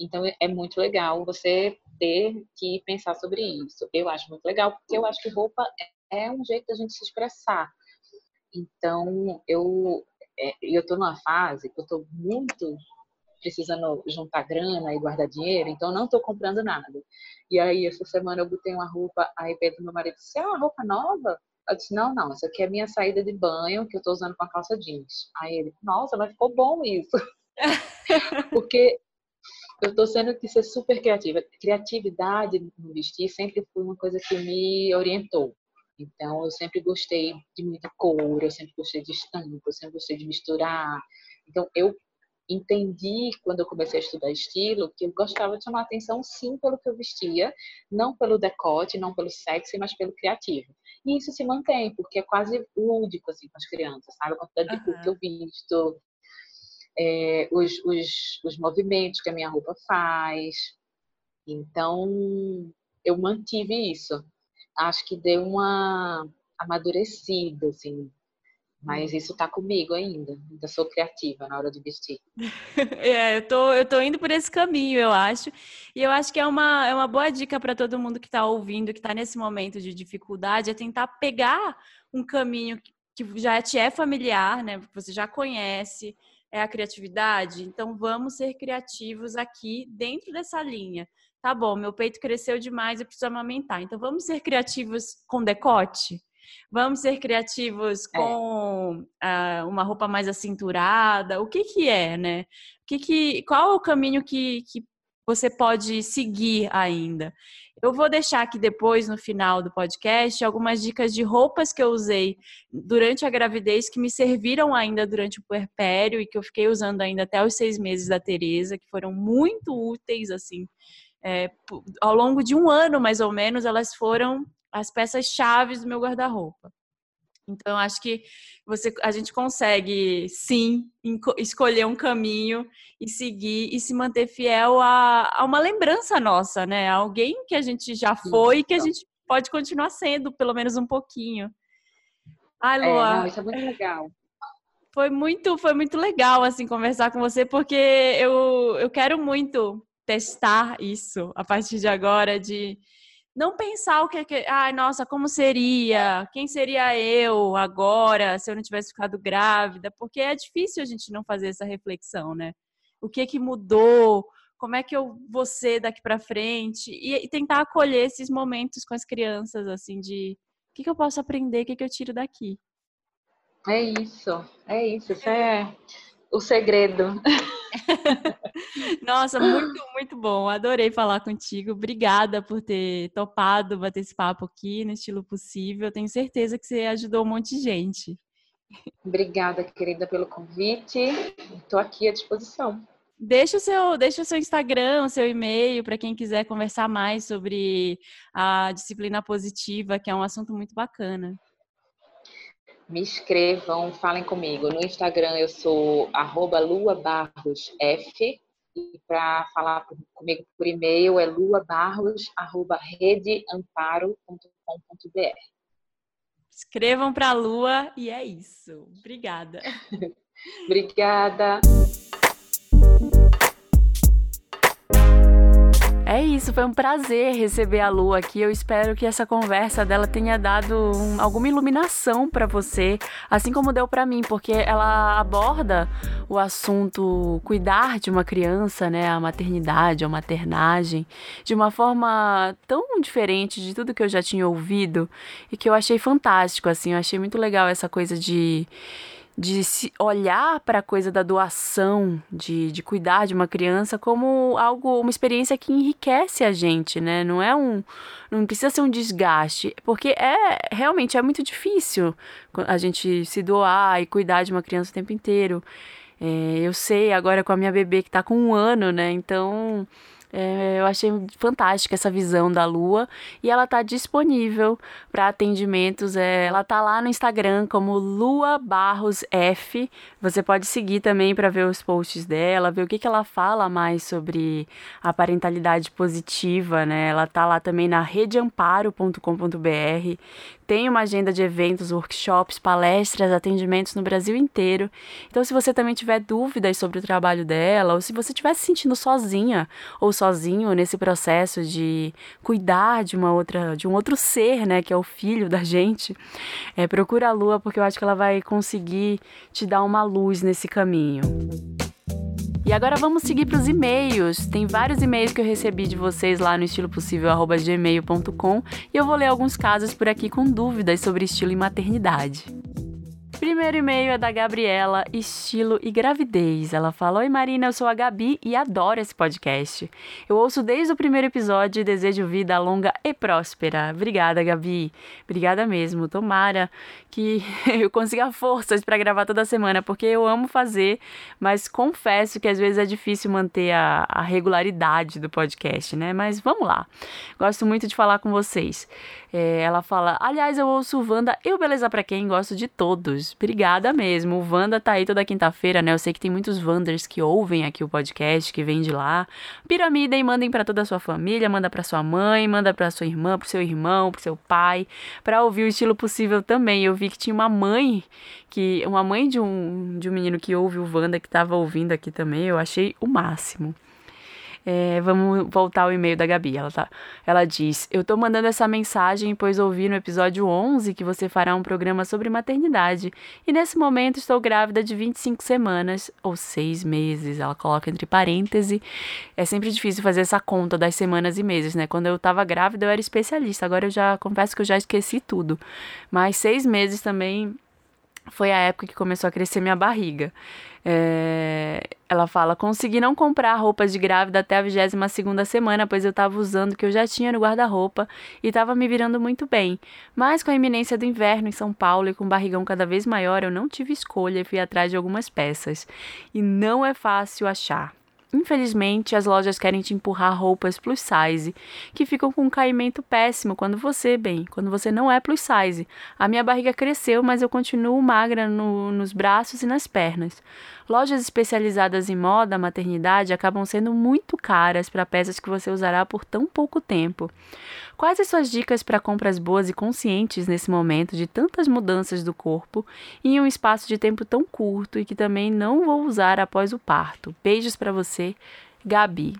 Então é muito legal você ter que pensar sobre isso. Eu acho muito legal, porque eu acho que roupa é um jeito da gente se expressar. Então eu é, eu estou numa fase que eu estou muito precisando juntar grana e guardar dinheiro, então não estou comprando nada. E aí essa semana eu botei uma roupa, aí Pedro meu marido disse: "Ah, roupa nova?" Eu disse, não, não, isso aqui é minha saída de banho que eu tô usando com a calça jeans. Aí ele, nossa, mas ficou bom isso. Porque eu tô sendo que ser super criativa. Criatividade no vestir sempre foi uma coisa que me orientou. Então, eu sempre gostei de muita cor, eu sempre gostei de estampa, eu sempre gostei de misturar. Então, eu entendi quando eu comecei a estudar estilo que eu gostava de chamar atenção sim pelo que eu vestia, não pelo decote, não pelo sexy, mas pelo criativo. E isso se mantém, porque é quase lúdico assim com as crianças, sabe? A quantidade de cor que eu visto, é, os, os, os movimentos que a minha roupa faz. Então, eu mantive isso. Acho que deu uma amadurecida, assim, mas isso está comigo ainda. Ainda sou criativa na hora de vestir. é, eu tô, eu tô indo por esse caminho, eu acho. E eu acho que é uma, é uma boa dica para todo mundo que está ouvindo, que está nesse momento de dificuldade, é tentar pegar um caminho que já te é familiar, né? Que você já conhece, é a criatividade. Então vamos ser criativos aqui dentro dessa linha. Tá bom, meu peito cresceu demais, eu preciso amamentar. Então vamos ser criativos com decote? Vamos ser criativos é. com é. uh, uma roupa mais acinturada? O que que é, né? O que que, qual é o caminho que, que você pode seguir ainda? Eu vou deixar aqui depois, no final do podcast, algumas dicas de roupas que eu usei durante a gravidez que me serviram ainda durante o puerpério e que eu fiquei usando ainda até os seis meses da Tereza, que foram muito úteis, assim. É, ao longo de um ano, mais ou menos, elas foram as peças chaves do meu guarda-roupa. Então, acho que você, a gente consegue, sim, escolher um caminho e seguir e se manter fiel a, a uma lembrança nossa, né? Alguém que a gente já foi e que a gente pode continuar sendo, pelo menos um pouquinho. Ai, é, Lua. É, não, isso é muito legal. Foi muito, foi muito legal, assim, conversar com você, porque eu, eu quero muito testar isso a partir de agora, de não pensar o que, que ai, nossa, como seria? Quem seria eu agora se eu não tivesse ficado grávida? Porque é difícil a gente não fazer essa reflexão, né? O que que mudou? Como é que eu vou ser daqui para frente? E, e, tentar acolher esses momentos com as crianças, assim, de o que, que eu posso aprender, o que, que eu tiro daqui. É isso, é isso, isso é o segredo. Nossa, muito, muito bom. Adorei falar contigo. Obrigada por ter topado bater esse papo aqui no estilo possível. Tenho certeza que você ajudou um monte de gente. Obrigada, querida, pelo convite. Estou aqui à disposição. Deixa o seu, deixa o seu Instagram, o seu e-mail para quem quiser conversar mais sobre a disciplina positiva, que é um assunto muito bacana. Me escrevam, falem comigo. No Instagram eu sou luabarrosf e para falar comigo por e-mail é luabarros@redeamparo.com.br. Escrevam para a Lua e é isso. Obrigada. Obrigada. É isso, foi um prazer receber a Lu aqui. Eu espero que essa conversa dela tenha dado um, alguma iluminação para você, assim como deu para mim, porque ela aborda o assunto cuidar de uma criança, né, a maternidade, a maternagem, de uma forma tão diferente de tudo que eu já tinha ouvido e que eu achei fantástico, assim, eu achei muito legal essa coisa de de se olhar para a coisa da doação, de, de cuidar de uma criança como algo, uma experiência que enriquece a gente, né? Não é um, não precisa ser um desgaste, porque é realmente é muito difícil a gente se doar e cuidar de uma criança o tempo inteiro. É, eu sei agora com a minha bebê que está com um ano, né? Então é, eu achei fantástica essa visão da Lua e ela está disponível para atendimentos. É, ela está lá no Instagram como Lua Barros F. Você pode seguir também para ver os posts dela, ver o que, que ela fala mais sobre a parentalidade positiva, né? Ela está lá também na redeamparo.com.br. Tem uma agenda de eventos, workshops, palestras, atendimentos no Brasil inteiro. Então, se você também tiver dúvidas sobre o trabalho dela, ou se você estiver se sentindo sozinha ou sozinho nesse processo de cuidar de uma outra, de um outro ser, né, que é o filho da gente, é, procura a Lua porque eu acho que ela vai conseguir te dar uma luz nesse caminho. Agora vamos seguir para os e-mails. Tem vários e-mails que eu recebi de vocês lá no estilopossível@gmail.com e eu vou ler alguns casos por aqui com dúvidas sobre estilo e maternidade. Primeiro e-mail é da Gabriela, estilo e gravidez. Ela fala: Oi Marina, eu sou a Gabi e adoro esse podcast. Eu ouço desde o primeiro episódio e desejo vida longa e próspera. Obrigada, Gabi. Obrigada mesmo. Tomara que eu consiga forças para gravar toda semana, porque eu amo fazer, mas confesso que às vezes é difícil manter a, a regularidade do podcast, né? Mas vamos lá. Gosto muito de falar com vocês. É, ela fala: Aliás, eu ouço o Wanda e o Beleza para Quem, gosto de todos. Obrigada mesmo. O Wanda tá aí toda quinta-feira, né? Eu sei que tem muitos Wanders que ouvem aqui o podcast, que vêm de lá. Piramida e mandem para toda a sua família, manda para sua mãe, manda para sua irmã, pro seu irmão, pro seu pai, para ouvir o estilo possível também. Eu vi que tinha uma mãe que uma mãe de um de um menino que ouve o Wanda que tava ouvindo aqui também. Eu achei o máximo. É, vamos voltar ao e-mail da Gabi. Ela, tá, ela diz: Eu tô mandando essa mensagem pois ouvi no episódio 11 que você fará um programa sobre maternidade. E nesse momento estou grávida de 25 semanas ou 6 meses. Ela coloca entre parênteses. É sempre difícil fazer essa conta das semanas e meses, né? Quando eu tava grávida eu era especialista. Agora eu já confesso que eu já esqueci tudo. Mas seis meses também foi a época que começou a crescer minha barriga. É, ela fala: consegui não comprar roupas de grávida até a 22 segunda semana, pois eu estava usando o que eu já tinha no guarda-roupa e estava me virando muito bem. Mas com a iminência do inverno em São Paulo e com o barrigão cada vez maior, eu não tive escolha e fui atrás de algumas peças. E não é fácil achar. Infelizmente, as lojas querem te empurrar roupas plus size, que ficam com um caimento péssimo quando você, bem, quando você não é plus size. A minha barriga cresceu, mas eu continuo magra no, nos braços e nas pernas. Lojas especializadas em moda, maternidade, acabam sendo muito caras para peças que você usará por tão pouco tempo. Quais as suas dicas para compras boas e conscientes nesse momento de tantas mudanças do corpo em um espaço de tempo tão curto e que também não vou usar após o parto? Beijos para você, Gabi.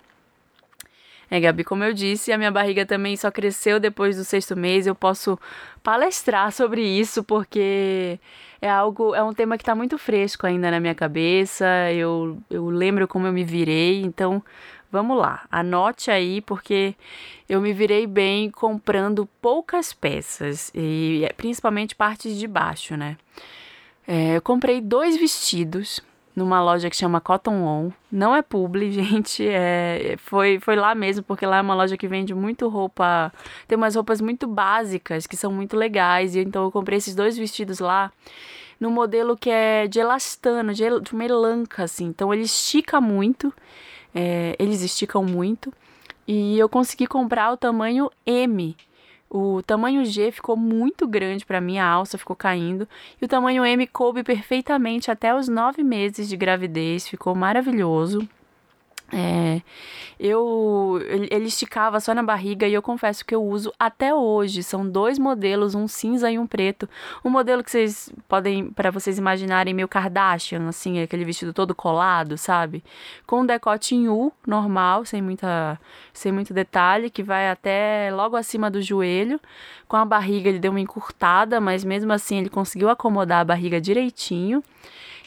É, Gabi, como eu disse, a minha barriga também só cresceu depois do sexto mês. Eu posso palestrar sobre isso porque é algo, é um tema que está muito fresco ainda na minha cabeça. Eu, eu lembro como eu me virei, então vamos lá, anote aí porque eu me virei bem comprando poucas peças e principalmente partes de baixo, né? É, eu comprei dois vestidos numa loja que chama Cotton On. Não é publi, gente, é, foi, foi lá mesmo, porque lá é uma loja que vende muito roupa, tem umas roupas muito básicas que são muito legais, e então eu comprei esses dois vestidos lá. no modelo que é de elastano, de, de melanca, assim. Então ele estica muito, é, eles esticam muito. E eu consegui comprar o tamanho M. O tamanho G ficou muito grande para mim, a alça ficou caindo. E o tamanho M coube perfeitamente até os nove meses de gravidez, ficou maravilhoso. É, eu ele esticava só na barriga e eu confesso que eu uso até hoje. São dois modelos, um cinza e um preto. Um modelo que vocês podem, para vocês imaginarem, meio Kardashian, assim, aquele vestido todo colado, sabe? Com um decote em U, normal, sem muita, sem muito detalhe, que vai até logo acima do joelho. Com a barriga ele deu uma encurtada, mas mesmo assim ele conseguiu acomodar a barriga direitinho.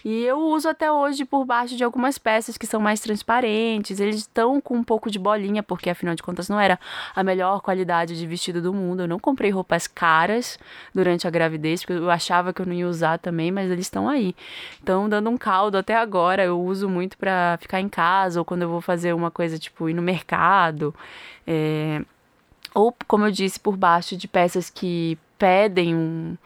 E eu uso até hoje por baixo de algumas peças que são mais transparentes. Eles estão com um pouco de bolinha, porque afinal de contas não era a melhor qualidade de vestido do mundo. Eu não comprei roupas caras durante a gravidez, porque eu achava que eu não ia usar também, mas eles estão aí. Estão dando um caldo até agora. Eu uso muito para ficar em casa ou quando eu vou fazer uma coisa tipo ir no mercado. É... Ou, como eu disse, por baixo de peças que pedem um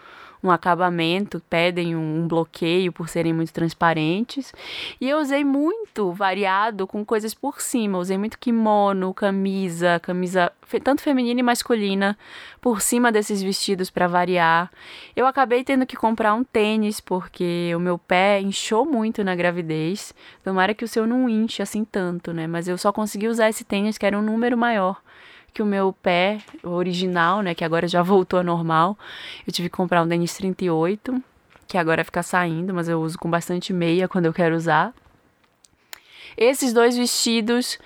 um acabamento, pedem um, bloqueio por serem muito transparentes. E eu usei muito variado com coisas por cima. usei muito kimono, camisa, camisa tanto feminina e masculina por cima desses vestidos para variar. Eu acabei tendo que comprar um tênis porque o meu pé inchou muito na gravidez. Tomara que o seu não inche assim tanto, né? Mas eu só consegui usar esse tênis que era um número maior que o meu pé original, né, que agora já voltou ao normal, eu tive que comprar um Denis 38, que agora fica saindo, mas eu uso com bastante meia quando eu quero usar. Esses dois vestidos,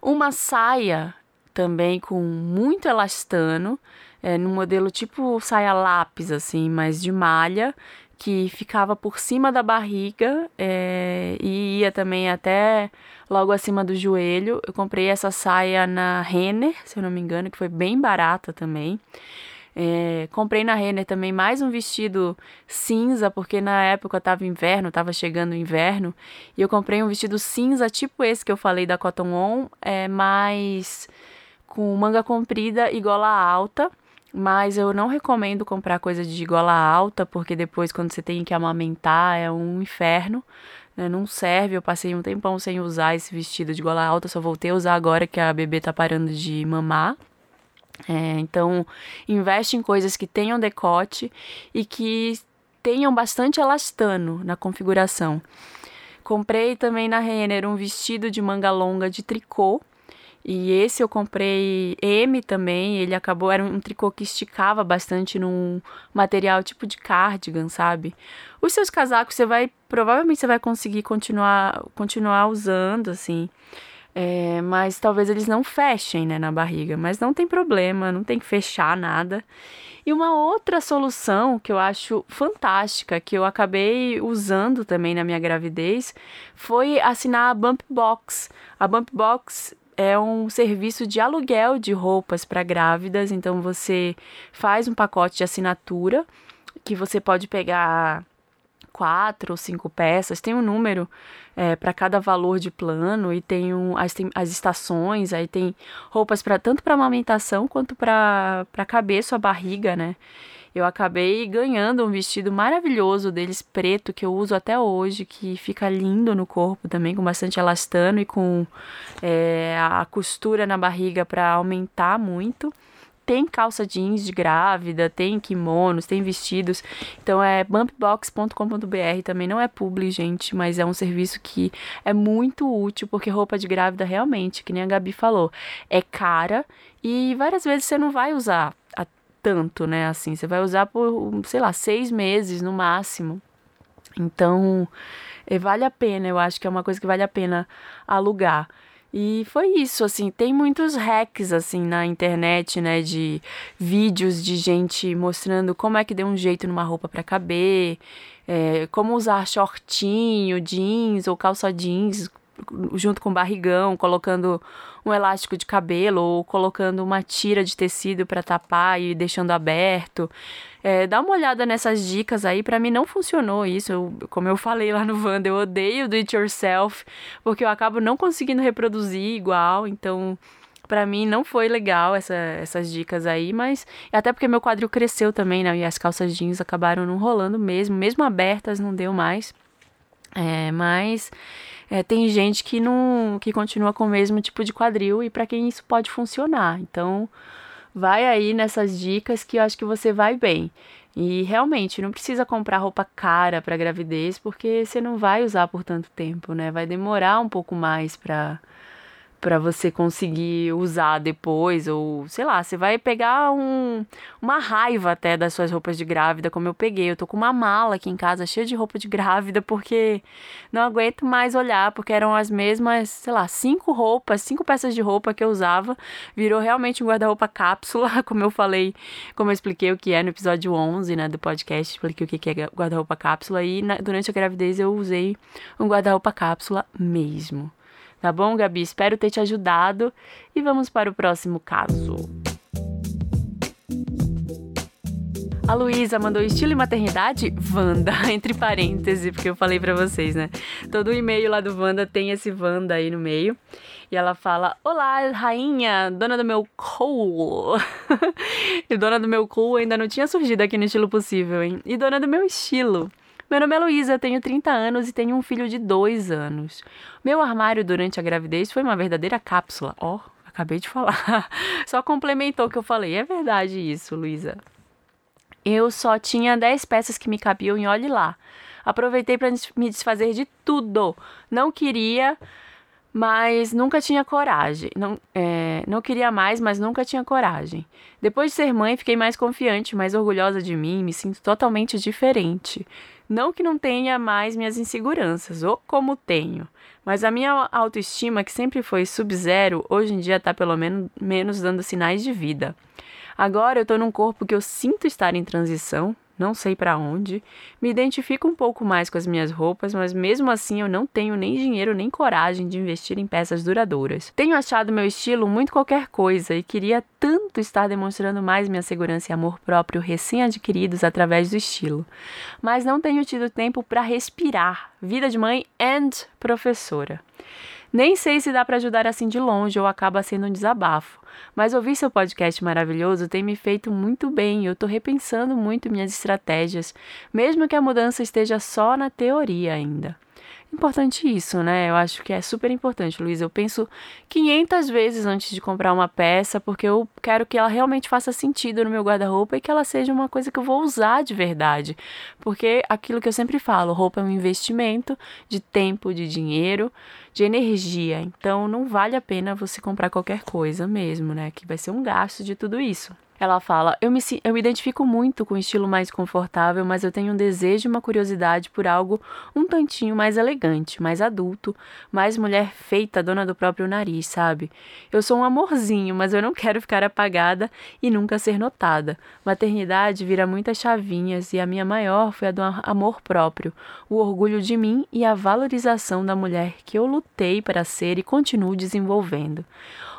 uma saia também com muito elastano, é, no modelo tipo saia lápis, assim, mas de malha, que ficava por cima da barriga é, e ia também até logo acima do joelho. Eu comprei essa saia na Renner, se eu não me engano, que foi bem barata também. É, comprei na Renner também mais um vestido cinza, porque na época estava inverno, estava chegando o inverno, e eu comprei um vestido cinza, tipo esse que eu falei da Cotton On, é, mais com manga comprida e gola alta. Mas eu não recomendo comprar coisa de gola alta, porque depois, quando você tem que amamentar, é um inferno. Né? Não serve. Eu passei um tempão sem usar esse vestido de gola alta, só voltei a usar agora que a bebê tá parando de mamar. É, então, investe em coisas que tenham decote e que tenham bastante elastano na configuração. Comprei também na Renner um vestido de manga longa de tricô e esse eu comprei M também, ele acabou, era um tricô que esticava bastante num material tipo de cardigan, sabe? Os seus casacos você vai, provavelmente você vai conseguir continuar, continuar usando, assim. É, mas talvez eles não fechem, né, na barriga. Mas não tem problema, não tem que fechar nada. E uma outra solução que eu acho fantástica, que eu acabei usando também na minha gravidez, foi assinar a Bump Box. A Bump Box é um serviço de aluguel de roupas para grávidas. Então você faz um pacote de assinatura que você pode pegar quatro ou cinco peças. Tem um número é, para cada valor de plano e tem, um, as, tem as estações. Aí tem roupas para tanto para amamentação quanto para caber sua barriga, né? Eu acabei ganhando um vestido maravilhoso deles, preto, que eu uso até hoje, que fica lindo no corpo também, com bastante elastano e com é, a costura na barriga para aumentar muito. Tem calça jeans de grávida, tem kimonos, tem vestidos. Então é bumpbox.com.br, também não é publi, gente, mas é um serviço que é muito útil, porque roupa de grávida realmente, que nem a Gabi falou, é cara e várias vezes você não vai usar tanto, né? Assim, você vai usar por, sei lá, seis meses no máximo. Então, é, vale a pena, eu acho que é uma coisa que vale a pena alugar. E foi isso, assim, tem muitos hacks, assim, na internet, né, de vídeos de gente mostrando como é que deu um jeito numa roupa para caber, é, como usar shortinho, jeans ou calça jeans junto com barrigão, colocando um elástico de cabelo ou colocando uma tira de tecido para tapar e deixando aberto. É, dá uma olhada nessas dicas aí. Para mim não funcionou isso. Eu, como eu falei lá no Wanda, eu odeio do it yourself porque eu acabo não conseguindo reproduzir igual. Então para mim não foi legal essa, essas dicas aí, mas até porque meu quadril cresceu também, né? E as calças jeans acabaram não rolando mesmo, mesmo abertas não deu mais. É, mas é, tem gente que não que continua com o mesmo tipo de quadril e para quem isso pode funcionar. Então, vai aí nessas dicas que eu acho que você vai bem. E realmente não precisa comprar roupa cara para gravidez, porque você não vai usar por tanto tempo, né? Vai demorar um pouco mais para para você conseguir usar depois ou sei lá, você vai pegar um, uma raiva até das suas roupas de grávida, como eu peguei. Eu tô com uma mala aqui em casa cheia de roupa de grávida porque não aguento mais olhar, porque eram as mesmas, sei lá, cinco roupas, cinco peças de roupa que eu usava. Virou realmente um guarda-roupa cápsula, como eu falei, como eu expliquei o que é no episódio 11, né, do podcast, expliquei o que é guarda-roupa cápsula e na, durante a gravidez eu usei um guarda-roupa cápsula mesmo. Tá bom, Gabi? Espero ter te ajudado e vamos para o próximo caso. A Luísa mandou estilo e maternidade Wanda, entre parênteses, porque eu falei para vocês, né? Todo e-mail lá do Wanda tem esse Wanda aí no meio. E ela fala: Olá, rainha, dona do meu cool. e dona do meu cool ainda não tinha surgido aqui no estilo possível, hein? E dona do meu estilo. Meu nome é Luísa, tenho 30 anos e tenho um filho de 2 anos. Meu armário durante a gravidez foi uma verdadeira cápsula. Ó, oh, acabei de falar. Só complementou o que eu falei. É verdade isso, Luísa. Eu só tinha 10 peças que me cabiam e olhe lá. Aproveitei para me desfazer de tudo. Não queria, mas nunca tinha coragem. Não, é, não queria mais, mas nunca tinha coragem. Depois de ser mãe, fiquei mais confiante, mais orgulhosa de mim, me sinto totalmente diferente. Não que não tenha mais minhas inseguranças, ou como tenho, mas a minha autoestima, que sempre foi sub-zero, hoje em dia está pelo menos, menos dando sinais de vida. Agora eu estou num corpo que eu sinto estar em transição, não sei para onde. Me identifico um pouco mais com as minhas roupas, mas mesmo assim eu não tenho nem dinheiro nem coragem de investir em peças duradouras. Tenho achado meu estilo muito qualquer coisa e queria tanto estar demonstrando mais minha segurança e amor próprio recém-adquiridos através do estilo, mas não tenho tido tempo para respirar. Vida de mãe and professora. Nem sei se dá para ajudar assim de longe ou acaba sendo um desabafo. Mas ouvir seu podcast maravilhoso tem me feito muito bem. Eu estou repensando muito minhas estratégias, mesmo que a mudança esteja só na teoria ainda importante isso, né? Eu acho que é super importante, Luiz. Eu penso 500 vezes antes de comprar uma peça, porque eu quero que ela realmente faça sentido no meu guarda-roupa e que ela seja uma coisa que eu vou usar de verdade. Porque aquilo que eu sempre falo, roupa é um investimento de tempo, de dinheiro, de energia. Então não vale a pena você comprar qualquer coisa mesmo, né? Que vai ser um gasto de tudo isso. Ela fala: eu me, eu me identifico muito com o estilo mais confortável, mas eu tenho um desejo e uma curiosidade por algo um tantinho mais elegante, mais adulto, mais mulher feita, dona do próprio nariz, sabe? Eu sou um amorzinho, mas eu não quero ficar apagada e nunca ser notada. Maternidade vira muitas chavinhas e a minha maior foi a do amor próprio, o orgulho de mim e a valorização da mulher que eu lutei para ser e continuo desenvolvendo.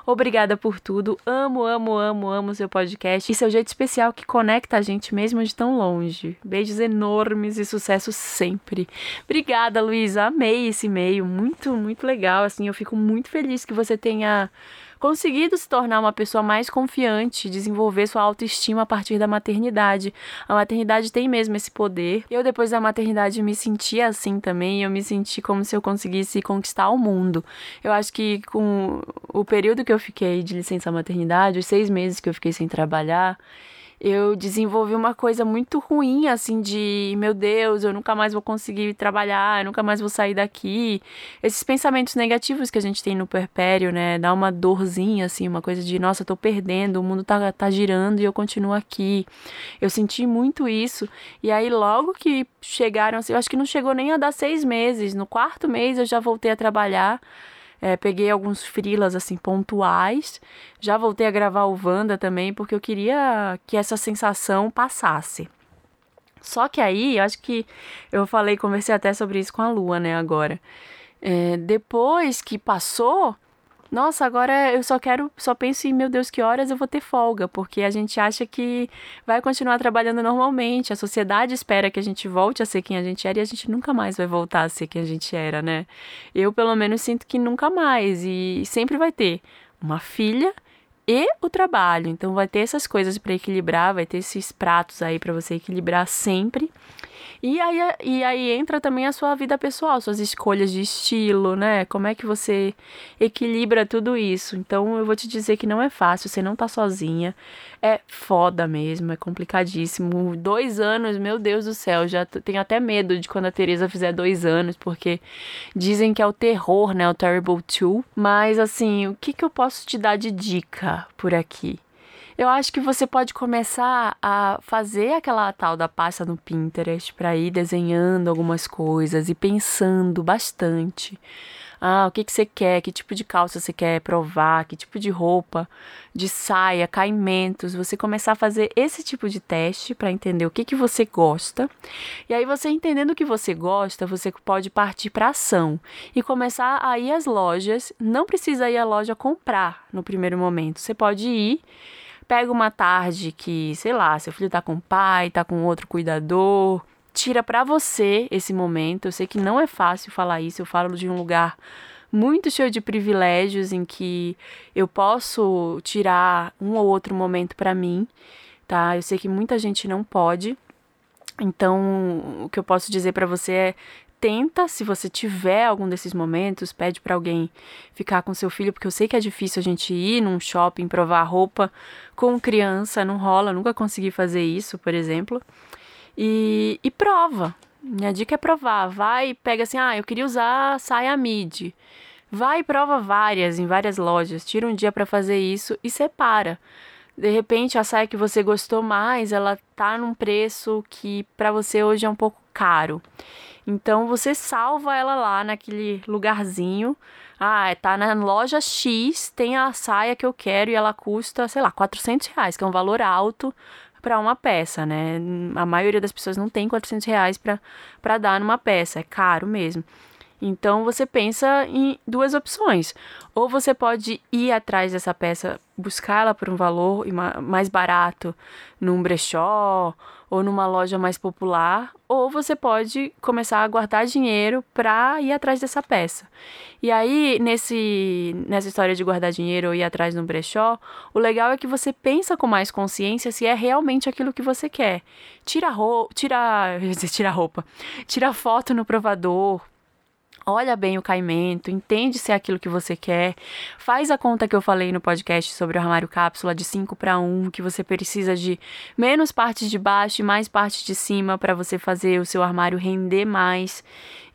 Obrigada por tudo. Amo, amo, amo, amo seu podcast e seu jeito especial que conecta a gente mesmo de tão longe. Beijos enormes e sucesso sempre. Obrigada, Luísa. Amei esse e-mail. Muito, muito legal. Assim, eu fico muito feliz que você tenha conseguido se tornar uma pessoa mais confiante, desenvolver sua autoestima a partir da maternidade. A maternidade tem mesmo esse poder. Eu, depois da maternidade, me senti assim também. Eu me senti como se eu conseguisse conquistar o mundo. Eu acho que com o período que eu fiquei de licença maternidade, os seis meses que eu fiquei sem trabalhar, eu desenvolvi uma coisa muito ruim, assim, de meu Deus, eu nunca mais vou conseguir trabalhar, eu nunca mais vou sair daqui. Esses pensamentos negativos que a gente tem no perpério, né? Dá uma dorzinha, assim, uma coisa de, nossa, tô perdendo, o mundo tá, tá girando e eu continuo aqui. Eu senti muito isso. E aí, logo que chegaram, assim, eu acho que não chegou nem a dar seis meses. No quarto mês eu já voltei a trabalhar. É, peguei alguns frilas assim pontuais. Já voltei a gravar o Wanda também, porque eu queria que essa sensação passasse. Só que aí, eu acho que eu falei, conversei até sobre isso com a Lua, né, agora. É, depois que passou, nossa, agora eu só quero, só penso em, meu Deus, que horas eu vou ter folga, porque a gente acha que vai continuar trabalhando normalmente, a sociedade espera que a gente volte a ser quem a gente era e a gente nunca mais vai voltar a ser quem a gente era, né? Eu, pelo menos, sinto que nunca mais e sempre vai ter uma filha e o trabalho. Então vai ter essas coisas para equilibrar, vai ter esses pratos aí para você equilibrar sempre. E aí, e aí entra também a sua vida pessoal, suas escolhas de estilo, né? Como é que você equilibra tudo isso? Então eu vou te dizer que não é fácil, você não tá sozinha. É foda mesmo, é complicadíssimo. Dois anos, meu Deus do céu, já tenho até medo de quando a Teresa fizer dois anos, porque dizem que é o terror, né? O Terrible Two. Mas assim, o que, que eu posso te dar de dica por aqui? Eu acho que você pode começar a fazer aquela tal da pasta no Pinterest para ir desenhando algumas coisas e pensando bastante. Ah, o que, que você quer? Que tipo de calça você quer provar? Que tipo de roupa? De saia, caimentos? Você começar a fazer esse tipo de teste para entender o que, que você gosta. E aí, você entendendo o que você gosta, você pode partir para ação e começar a ir às lojas. Não precisa ir à loja comprar no primeiro momento. Você pode ir Pega uma tarde que, sei lá, seu filho tá com o pai, tá com outro cuidador, tira para você esse momento. Eu sei que não é fácil falar isso, eu falo de um lugar muito cheio de privilégios em que eu posso tirar um ou outro momento para mim, tá? Eu sei que muita gente não pode. Então, o que eu posso dizer para você é tenta, se você tiver algum desses momentos, pede para alguém ficar com seu filho, porque eu sei que é difícil a gente ir num shopping provar roupa com criança, não rola, nunca consegui fazer isso, por exemplo. E, e prova. Minha dica é provar. Vai e pega assim, ah, eu queria usar saia midi. Vai e prova várias em várias lojas. Tira um dia para fazer isso e separa. De repente, a saia que você gostou mais, ela tá num preço que para você hoje é um pouco caro. Então você salva ela lá naquele lugarzinho. Ah, tá na loja X, tem a saia que eu quero e ela custa, sei lá, 400 reais, que é um valor alto para uma peça, né? A maioria das pessoas não tem 400 reais para dar numa peça, é caro mesmo. Então você pensa em duas opções. Ou você pode ir atrás dessa peça, buscá-la por um valor mais barato num brechó ou numa loja mais popular, ou você pode começar a guardar dinheiro para ir atrás dessa peça. E aí, nesse, nessa história de guardar dinheiro ou ir atrás no brechó, o legal é que você pensa com mais consciência se é realmente aquilo que você quer. Tira roupa, tira, tira roupa, tira foto no provador, olha bem o caimento, entende se é aquilo que você quer, faz a conta que eu falei no podcast sobre o armário cápsula de 5 para 1, que você precisa de menos partes de baixo e mais partes de cima para você fazer o seu armário render mais.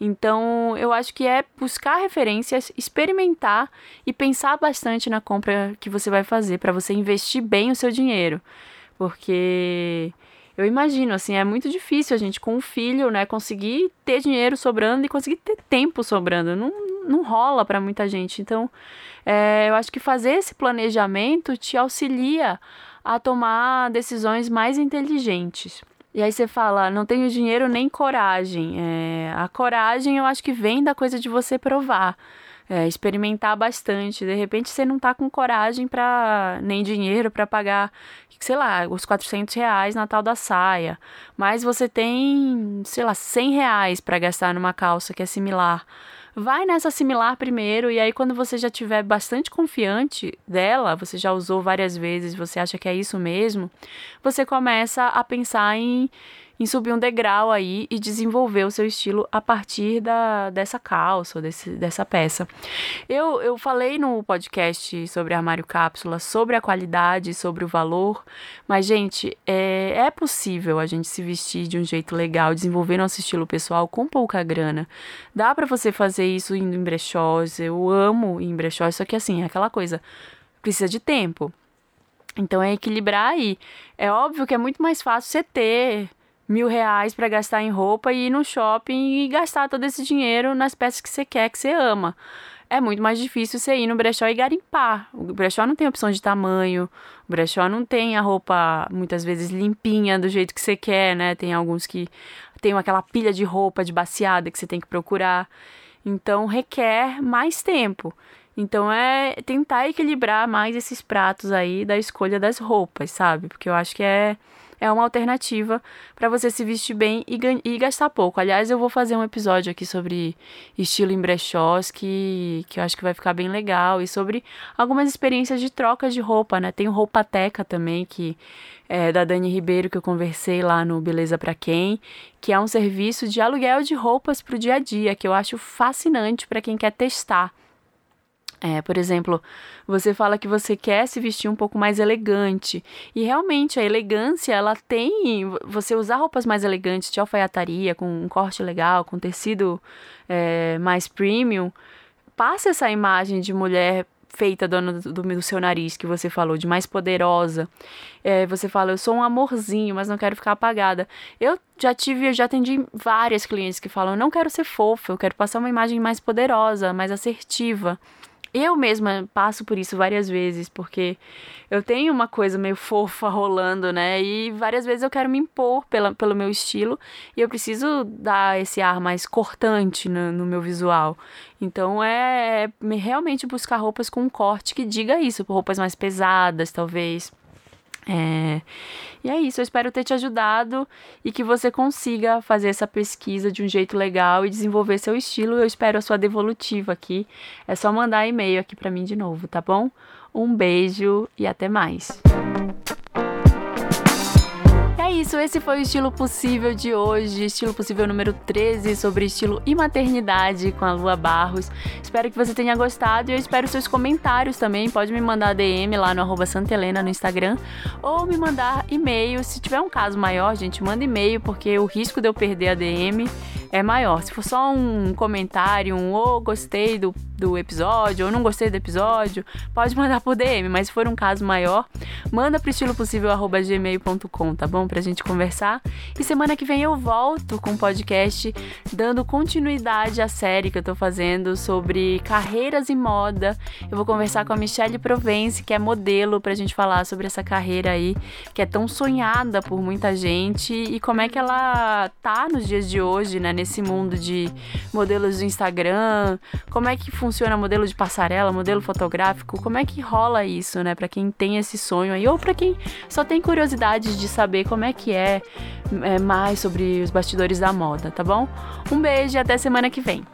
Então, eu acho que é buscar referências, experimentar e pensar bastante na compra que você vai fazer para você investir bem o seu dinheiro. Porque eu imagino, assim, é muito difícil a gente com um filho, né, conseguir ter dinheiro sobrando e conseguir ter tempo sobrando. Não, não rola para muita gente. Então, é, eu acho que fazer esse planejamento te auxilia a tomar decisões mais inteligentes. E aí você fala, não tenho dinheiro nem coragem. É, a coragem eu acho que vem da coisa de você provar é, experimentar bastante. De repente você não tá com coragem para nem dinheiro para pagar, sei lá, os 400 reais na tal da saia, mas você tem, sei lá, 100 reais para gastar numa calça que é similar. Vai nessa similar primeiro e aí quando você já tiver bastante confiante dela, você já usou várias vezes, você acha que é isso mesmo, você começa a pensar em em subir um degrau aí e desenvolver o seu estilo a partir da, dessa calça, desse, dessa peça. Eu, eu falei no podcast sobre armário cápsula, sobre a qualidade, sobre o valor, mas, gente, é, é possível a gente se vestir de um jeito legal, desenvolver nosso estilo pessoal com pouca grana. Dá para você fazer isso indo em brechós, eu amo em brechós, só que assim, é aquela coisa, precisa de tempo. Então é equilibrar aí. É óbvio que é muito mais fácil você ter mil reais para gastar em roupa e ir no shopping e gastar todo esse dinheiro nas peças que você quer, que você ama. É muito mais difícil você ir no brechó e garimpar. O brechó não tem opção de tamanho, o brechó não tem a roupa muitas vezes limpinha do jeito que você quer, né? Tem alguns que tem aquela pilha de roupa de baciada que você tem que procurar. Então requer mais tempo. Então é tentar equilibrar mais esses pratos aí da escolha das roupas, sabe? Porque eu acho que é é uma alternativa para você se vestir bem e, e, gastar pouco. Aliás, eu vou fazer um episódio aqui sobre estilo em brechós que, que eu acho que vai ficar bem legal e sobre algumas experiências de troca de roupa, né? Tem o Roupateca também, que é da Dani Ribeiro, que eu conversei lá no Beleza Pra Quem, que é um serviço de aluguel de roupas para o dia a dia, que eu acho fascinante para quem quer testar. É, por exemplo, você fala que você quer se vestir um pouco mais elegante. E realmente a elegância, ela tem. Você usar roupas mais elegantes de alfaiataria, com um corte legal, com tecido é, mais premium, passa essa imagem de mulher feita dona do, do, seu nariz que você falou, de mais poderosa. É, você fala, eu sou um amorzinho, mas não quero ficar apagada. Eu já tive, eu já atendi várias clientes que falam, eu não quero ser fofa, eu quero passar uma imagem mais poderosa, mais assertiva. Eu mesma passo por isso várias vezes, porque eu tenho uma coisa meio fofa rolando, né? E várias vezes eu quero me impor pela, pelo meu estilo e eu preciso dar esse ar mais cortante no, no meu visual. Então é, é realmente buscar roupas com um corte que diga isso, roupas mais pesadas, talvez. É, e é isso, eu espero ter te ajudado e que você consiga fazer essa pesquisa de um jeito legal e desenvolver seu estilo. Eu espero a sua devolutiva aqui. É só mandar e-mail aqui para mim de novo, tá bom? Um beijo e até mais isso, esse foi o Estilo Possível de hoje, Estilo Possível número 13, sobre estilo e maternidade com a Lua Barros. Espero que você tenha gostado e eu espero seus comentários também. Pode me mandar DM lá no Helena no Instagram ou me mandar e-mail. Se tiver um caso maior, gente, manda e-mail, porque o risco de eu perder a DM é maior. Se for só um comentário, um oh, gostei do, do episódio, ou não gostei do episódio, pode mandar por DM, mas se for um caso maior, manda pro estilopossível.gmail.com, tá bom? Pra gente conversar. E semana que vem eu volto com um podcast dando continuidade à série que eu tô fazendo sobre carreiras e moda. Eu vou conversar com a Michelle Provence, que é modelo, pra gente falar sobre essa carreira aí, que é tão sonhada por muita gente e como é que ela tá nos dias de hoje, né? nesse mundo de modelos do Instagram, como é que funciona modelo de passarela, modelo fotográfico, como é que rola isso, né, para quem tem esse sonho aí ou para quem só tem curiosidade de saber como é que é, é mais sobre os bastidores da moda, tá bom? Um beijo e até semana que vem.